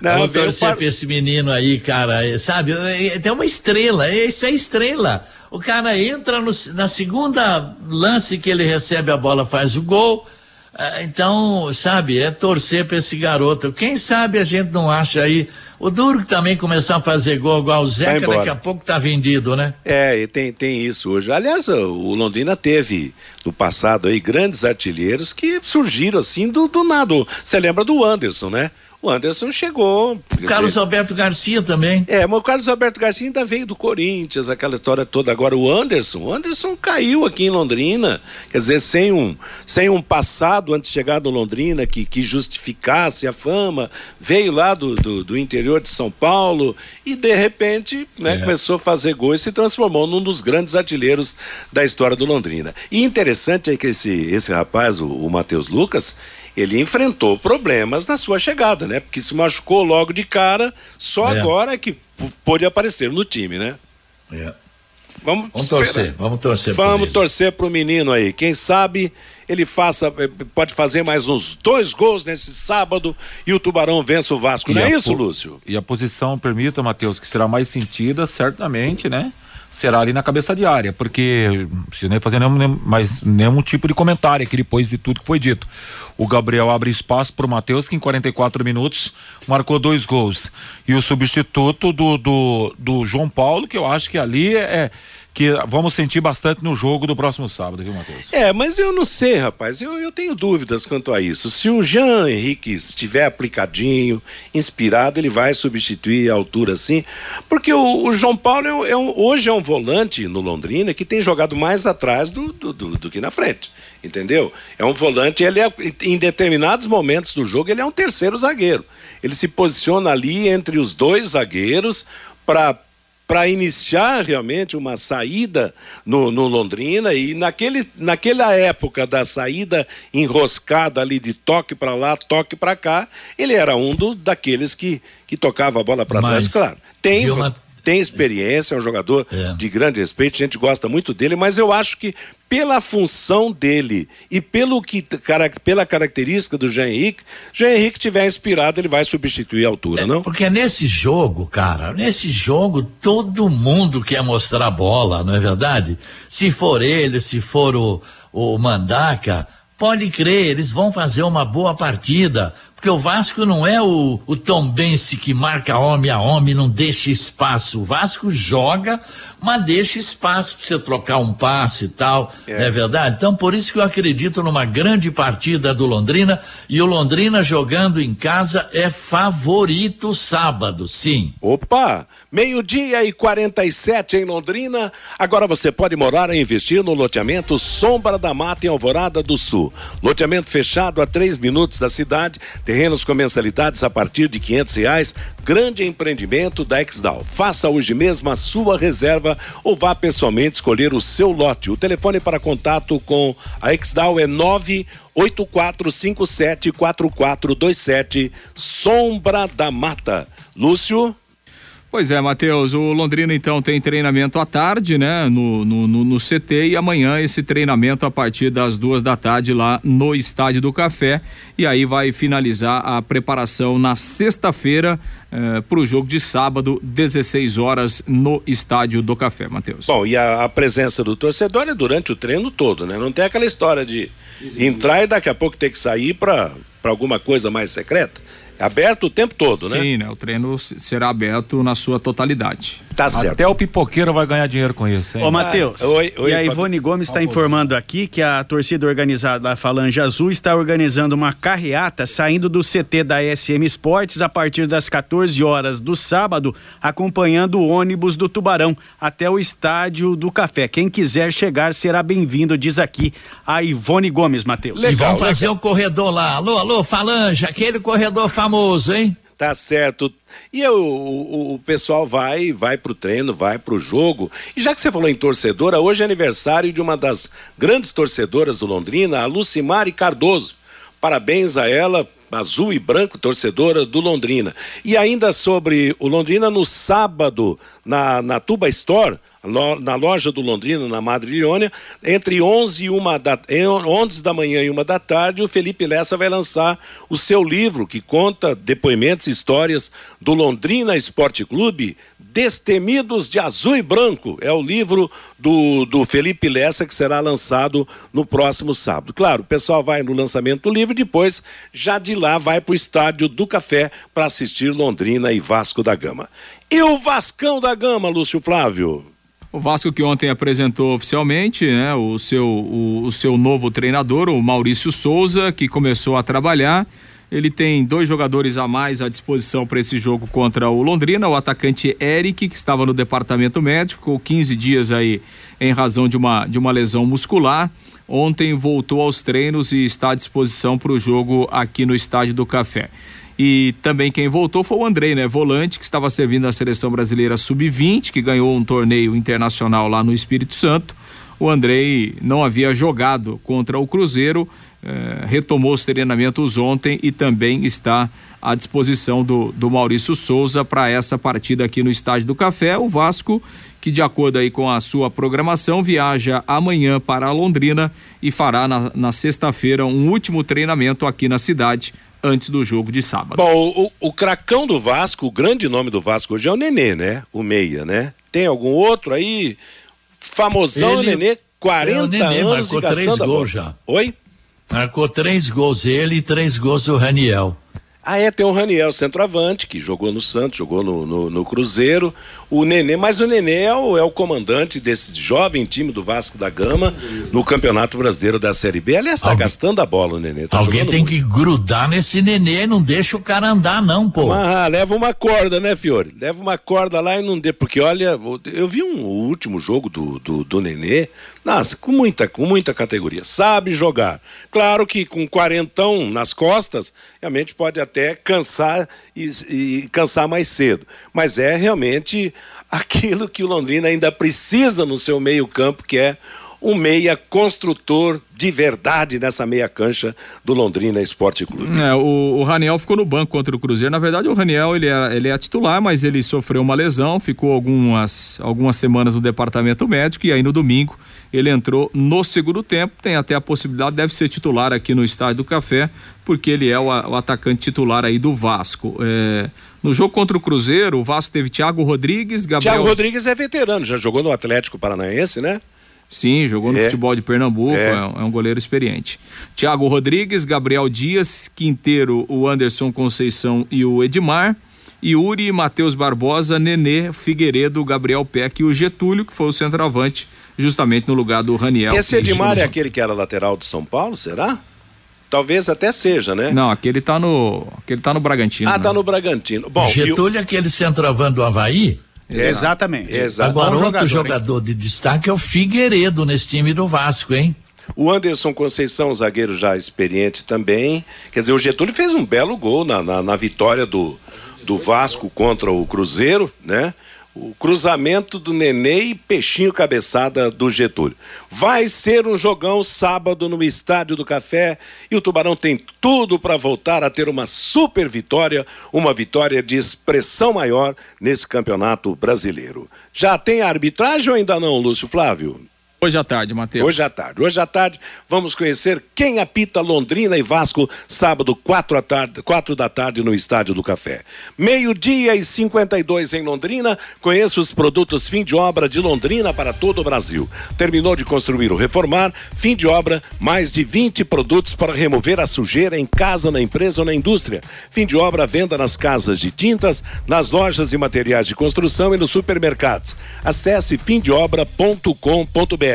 Não, Vamos veio um torcer par... pra esse menino aí, cara, é, sabe? é, Tem uma estrela, é, isso é estrela. O cara entra no- na segunda lance que ele recebe a bola, faz o gol. Ah, Então, sabe, é torcer pra esse garoto. Quem sabe a gente não acha aí. O Duro que também começar a fazer gol igual o Zeca, daqui a pouco tá vendido, né? É, e tem, tem isso hoje. Aliás, o Londrina teve no passado aí grandes artilheiros que surgiram assim do, do nada. Você lembra do Anderson, né? O Anderson chegou. O Carlos dizer, Alberto Garcia também. É, mas o Carlos Alberto Garcia ainda veio do Corinthians, aquela história toda. Agora o Anderson, o Anderson caiu aqui em Londrina, quer dizer, sem um, sem um passado antes de chegar no Londrina que, que justificasse a fama, veio lá do, do, do interior de São Paulo e de repente né, começou a fazer gol e se transformou num dos grandes artilheiros da história do Londrina. E interessante é que esse, esse rapaz, o, o Matheus Lucas, ele enfrentou problemas na sua chegada, né? Porque se machucou logo de cara, só É. agora é que pôde aparecer no time, né? É. Vamos, Vamos torcer, vamos torcer Vamos torcer pro menino aí. Quem sabe ele faça, eh, pode fazer mais uns dois gols nesse sábado e o Tubarão vence o Vasco. Não E é a isso, Lúcio? E a posição, permita, Matheus, que será mais sentida, certamente, né? Será ali na cabeça de área, porque precisa nem fazer nenhum, nenhum- mais nenhum tipo de comentário aqui depois de tudo que foi dito. O Gabriel abre espaço para o Matheus, que em 44 minutos marcou dois gols. E o substituto do, do, do João Paulo, que eu acho que ali é. Que vamos sentir bastante no jogo do próximo sábado, viu, Matheus? É, mas eu não sei, rapaz. Eu, eu tenho dúvidas quanto a isso. Se o Jean Henrique estiver aplicadinho, inspirado, ele vai substituir a altura assim. Porque o, o João Paulo é é um- hoje é um volante no Londrina que tem jogado mais atrás do, do, do- do que na frente. Entendeu? É um volante, ele é, em determinados momentos do jogo, ele é um terceiro zagueiro. Ele se posiciona ali entre os dois zagueiros para para iniciar realmente uma saída no, no Londrina e naquele, naquela época da saída enroscada ali de toque para lá, toque para cá, ele era um do, daqueles que, que tocava a bola para trás, claro. Tem, viu, tem experiência, é um jogador É. de grande respeito, a gente gosta muito dele, mas eu acho que pela função dele e pelo que, pela característica do Jean Henrique, Jean Henrique tiver inspirado, ele vai substituir a altura, não? Porque nesse jogo, cara, nesse jogo todo mundo quer mostrar a bola, não é verdade? Se for ele, se for o, o Mandaca, pode crer, eles vão fazer uma boa partida. Porque o Vasco não é o, o Tombense que marca homem a homem, não deixa espaço. O Vasco joga, mas deixa espaço para você trocar um passe e tal. É. Não é verdade? Então, por isso que eu acredito numa grande partida do Londrina. E o Londrina jogando em casa é favorito sábado, sim. Opa! Meio-dia e 47 em Londrina. Agora você pode morar e investir no loteamento Sombra da Mata em Alvorada do Sul. Loteamento fechado a três minutos da cidade, terrenos com mensalidades a partir de quinhentos reais. Grande empreendimento da Exdal. Faça hoje mesmo a sua reserva ou vá pessoalmente escolher o seu lote. O telefone para contato com a Exdal é 984574427 Sombra da Mata. Lúcio? Pois é, Matheus, o Londrina então tem treinamento à tarde, né, no, no, no, no, CT e amanhã esse treinamento a partir das duas da tarde lá no Estádio do Café e aí vai finalizar a preparação na sexta-feira eh, para o jogo de sábado, 16 horas no Estádio do Café, Matheus. Bom, e a, a, presença do torcedor é durante o treino todo, né? Não tem aquela história de entrar e daqui a pouco ter que sair para alguma coisa mais secreta aberto o tempo todo, né? Sim, né? O treino será aberto na sua totalidade. Tá certo. Até o pipoqueiro vai ganhar dinheiro com isso, hein? Ô, Matheus, ah, oi, oi, e a Ivone Gomes está informando aqui que a torcida organizada da Falange Azul está organizando uma carreata saindo do CT da SM Esportes a partir das 14 horas do sábado, acompanhando o ônibus do Tubarão até o estádio do Café. Quem quiser chegar será bem-vindo, diz aqui a Ivone Gomes, Matheus. E vamos fazer o corredor lá. Alô, alô, Falange, aquele corredor famoso, hein? Tá certo. E o, o, o, pessoal vai, vai pro treino, vai pro jogo. E já que você falou em torcedora, hoje é aniversário de uma das grandes torcedoras do Londrina, a Lucimari Cardoso. Parabéns a ela, azul e branco, torcedora do Londrina. E ainda sobre o Londrina, no sábado, na, na Tuba Store, na loja do Londrina, na Madrilhônia, entre 11 e uma da, 11 da manhã e uma da tarde, o Felipe Lessa vai lançar o seu livro que conta depoimentos e histórias do Londrina Esporte Clube, Destemidos de Azul e Branco. É o livro do, do Felipe Lessa que será lançado no próximo sábado. Claro, o pessoal vai no lançamento do livro e depois, já de lá, vai para o estádio do Café para assistir Londrina e Vasco da Gama. E o Vascão da Gama, Lúcio Flávio? O Vasco que ontem apresentou oficialmente né, o, seu, o, o seu novo treinador, o Maurício Souza, que começou a trabalhar. Ele tem dois jogadores a mais à disposição para esse jogo contra o Londrina, o atacante Eric, que estava no departamento médico, ficou 15 dias aí em razão de uma, de uma lesão muscular. Ontem voltou aos treinos e está à disposição para o jogo aqui no Estádio do Café. E também quem voltou foi o Andrei, né? Volante, que estava servindo a seleção brasileira sub-20, que ganhou um torneio internacional lá no Espírito Santo. O Andrei não havia jogado contra o Cruzeiro, eh, retomou os treinamentos ontem e também está à disposição do, do Maurício Souza para essa partida aqui no Estádio do Café. O Vasco, que de acordo aí com a sua programação, viaja amanhã para Londrina e fará na, na sexta-feira um último treinamento aqui na cidade antes do jogo de sábado. Bom, o, o cracão do Vasco, o grande nome do Vasco hoje é o Nenê, né? O Meia, né? Tem algum outro aí? Famosão ele, Nenê, 40 é Nenê, anos e gastando três gols já. Oi? Marcou três gols ele e três gols o Raniel. Ah, é, tem o Raniel, centroavante, que jogou no Santos, jogou no, no, no, Cruzeiro. O Nenê, mas o Nenê é o, é o comandante desse jovem time do Vasco da Gama no Campeonato Brasileiro da Série B. Aliás, está gastando a bola o Nenê. Tá alguém tem muito. que grudar nesse Nenê, não deixa o cara andar, não, pô. Ah, leva uma corda, né, Fiore? Leva uma corda lá e não dê. Porque, olha, eu vi um, o último jogo do, do, do Nenê, nossa, com muita, com muita categoria. Sabe jogar. Claro que com quarentão nas costas, realmente pode até cansar e, e cansar mais cedo. Mas é realmente aquilo que o Londrina ainda precisa no seu meio-campo, que é um meia construtor de verdade nessa meia cancha do Londrina Esporte Clube. É, o, o, Raniel ficou no banco contra o Cruzeiro. Na verdade, o Raniel ele é, ele é titular, mas ele sofreu uma lesão, ficou algumas, algumas semanas no departamento médico e aí no domingo ele entrou no segundo tempo. Tem até a possibilidade, deve ser titular aqui no Estádio do Café, porque ele é o, o atacante titular aí do Vasco. É, no jogo contra o Cruzeiro, o Vasco teve Thiago Rodrigues, Gabriel. Thiago Rodrigues é veterano, já jogou no Atlético Paranaense, né? Sim, jogou no é. futebol de Pernambuco, é. é. um goleiro experiente. Thiago Rodrigues, Gabriel Dias, Quinteiro, o Anderson Conceição e o Edmar. Yuri, Matheus Barbosa, Nenê, Figueiredo, Gabriel Peck e o Getúlio, que foi o centroavante, justamente no lugar do Raniel. Esse Edmar é aquele que era lateral de São Paulo, será? Talvez até seja, né? Não, aquele tá no. Aquele tá no Bragantino. Ah, né? tá no Bragantino. Bom, Getúlio, é aquele centroavante do Havaí? Exatamente. Exatamente. Agora, outro jogador, jogador de destaque é o Figueiredo nesse time do Vasco, hein? O Anderson Conceição, zagueiro já experiente também. Quer dizer, o Getúlio fez um belo gol na, na, na vitória do, do Vasco contra o Cruzeiro, né? O cruzamento do Nenê e Peixinho cabeçada do Getúlio. Vai ser um jogão sábado no Estádio do Café e o Tubarão tem tudo para voltar a ter uma super vitória, uma vitória de expressão maior nesse campeonato brasileiro. Já tem arbitragem ou ainda não, Lúcio Flávio? Hoje à tarde, Matheus. Hoje à tarde. Hoje à tarde vamos conhecer quem apita Londrina e Vasco, sábado, quatro, à tarde, da tarde, no Estádio do Café. Meio-dia e 52 em Londrina. Conheça os produtos fim de obra de Londrina para todo o Brasil. Terminou de construir ou reformar, fim de obra, mais de 20 produtos para remover a sujeira em casa, na empresa ou na indústria. Fim de obra, venda nas casas de tintas, nas lojas e materiais de construção e nos supermercados. Acesse fimdeobra.com.br.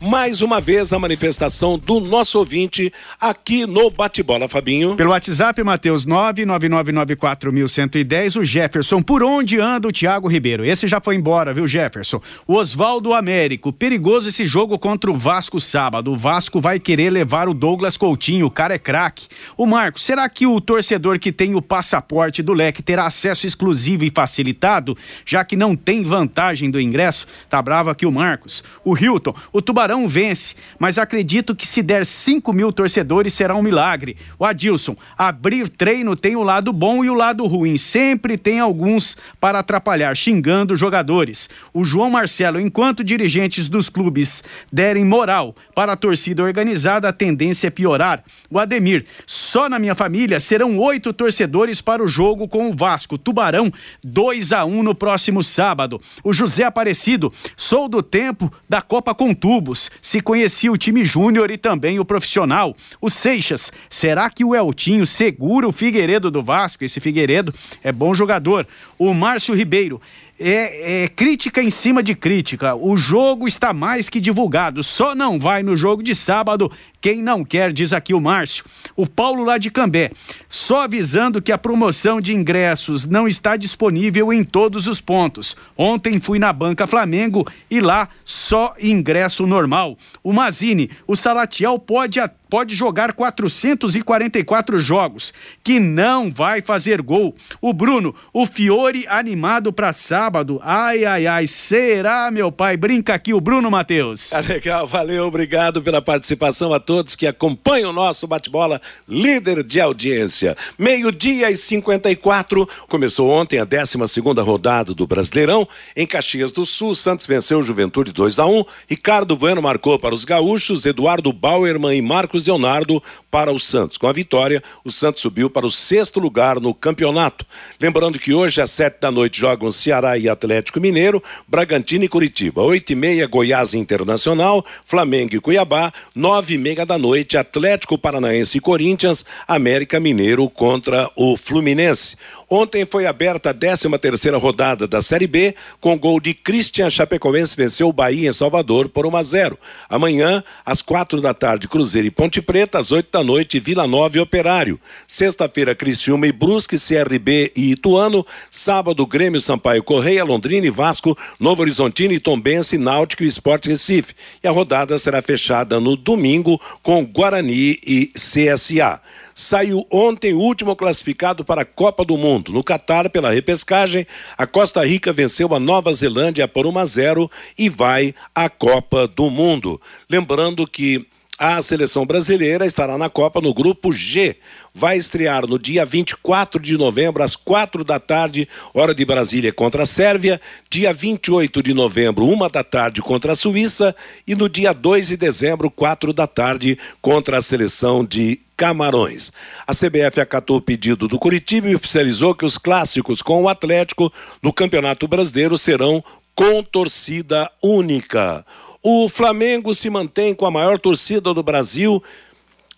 Mais uma vez a manifestação do nosso ouvinte aqui no Bate-Bola, Fabinho. Pelo WhatsApp, Matheus 999941110, o Jefferson. Por onde anda o Thiago Ribeiro? Esse já foi embora, viu, Jefferson? O Oswaldo Américo. Perigoso esse jogo contra o Vasco sábado. O Vasco vai querer levar o Douglas Coutinho, o cara é craque. O Marcos, será que o torcedor que tem o passaporte do leque terá acesso exclusivo e facilitado, já que não tem vantagem do ingresso? Tá bravo aqui o Marcos. O Hilton, o Tubarão vence, mas acredito que se der 5 mil torcedores será um milagre. O Adilson, abrir treino tem o lado bom e o lado ruim. Sempre tem alguns para atrapalhar, xingando jogadores. O João Marcelo, enquanto dirigentes dos clubes derem moral para a torcida organizada, a tendência é piorar. O Ademir, só na minha família serão oito torcedores para o jogo com o Vasco. Tubarão 2 a 1 no próximo sábado. O José Aparecido, sou do tempo da Copa com tubos. Se conhecia o time júnior e também o profissional. O Seixas, será que o Eltinho segura o Figueiredo do Vasco? Esse Figueiredo é bom jogador. O Márcio Ribeiro, é, é, crítica em cima de crítica. O jogo está mais que divulgado. Só não vai no jogo de sábado quem não quer, diz aqui o Márcio. O Paulo lá de Cambé. Só avisando que a promoção de ingressos não está disponível em todos os pontos. Ontem fui na Banca Flamengo e lá só ingresso normal. O Mazini, o Salatiel pode pode jogar 444 jogos, que não vai fazer gol. O Bruno, o Fiore animado para sábado. Ai, ai, ai, será, meu pai? Brinca aqui o Bruno Matheus. Tá legal, valeu, obrigado pela participação a todos que acompanham o nosso bate-bola, líder de audiência. Meio-dia e 54, começou ontem a 12 segunda rodada do Brasileirão. Em Caxias do Sul, Santos venceu Juventude 2 a 1 Ricardo Bueno marcou para os gaúchos, Eduardo Bauerman e Marcos Leonardo para o Santos. Com a vitória, o Santos subiu para o sexto lugar no campeonato. Lembrando que hoje, às sete da noite, jogam Ceará e Atlético Mineiro, Bragantino e Curitiba. Oito e meia, Goiás Internacional, Flamengo e Cuiabá. Nove e meia da noite, Atlético Paranaense e Corinthians, América Mineiro contra o Fluminense. Ontem foi aberta a 13 terceira rodada da Série B, com gol de Christian Chapecoense venceu o Bahia em Salvador por 1 a 0. Amanhã, às quatro da tarde, Cruzeiro e Ponte Preta, às oito da noite, Vila Nova e Operário. Sexta-feira, Criciúma e Brusque, CRB e Ituano. Sábado, Grêmio, Sampaio Correia, Londrina e Vasco, Novo Horizontino e Tombense, Náutico e Esporte Recife. E a rodada será fechada no domingo com Guarani e CSA saiu ontem o último classificado para a Copa do Mundo. No Catar, pela repescagem, a Costa Rica venceu a Nova Zelândia por 1 a 0 e vai à Copa do Mundo. Lembrando que a seleção brasileira estará na Copa no grupo G. Vai estrear no dia 24 de novembro, às quatro da tarde, hora de Brasília, contra a Sérvia. Dia 28 de novembro, uma da tarde, contra a Suíça. E no dia 2 de dezembro, quatro da tarde, contra a seleção de Camarões. A CBF acatou o pedido do Curitiba e oficializou que os clássicos com o Atlético no Campeonato Brasileiro serão com torcida única. O Flamengo se mantém com a maior torcida do Brasil,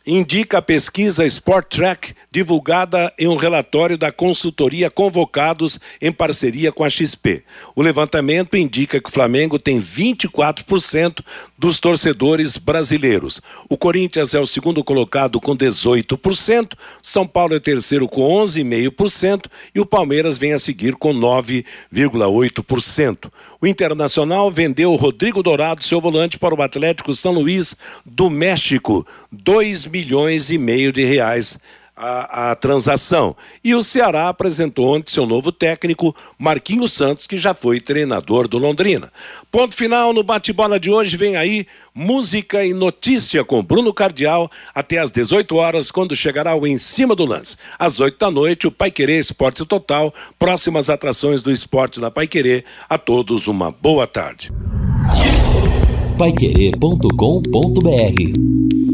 indica a pesquisa Sport Track, divulgada em um relatório da consultoria Convocados em parceria com a XP. O levantamento indica que o Flamengo tem 24% dos torcedores brasileiros. O Corinthians é o segundo colocado com 18%, São Paulo é terceiro com 11,5% e o Palmeiras vem a seguir com 9,8%. O Internacional vendeu Rodrigo Dourado, seu volante, para o Atlético São Luís do México, 2 milhões e meio de reais a, a, transação. E o Ceará apresentou ontem seu novo técnico, Marquinhos Santos, que já foi treinador do Londrina. Ponto final no bate-bola de hoje. Vem aí música e notícia com Bruno Cardial até às 18 horas, quando chegará o Em Cima do Lance. Às 8 da noite, o Pai Querer Esporte Total, próximas atrações do esporte da Pai Querer. A todos uma boa tarde. Paiquerê.com.br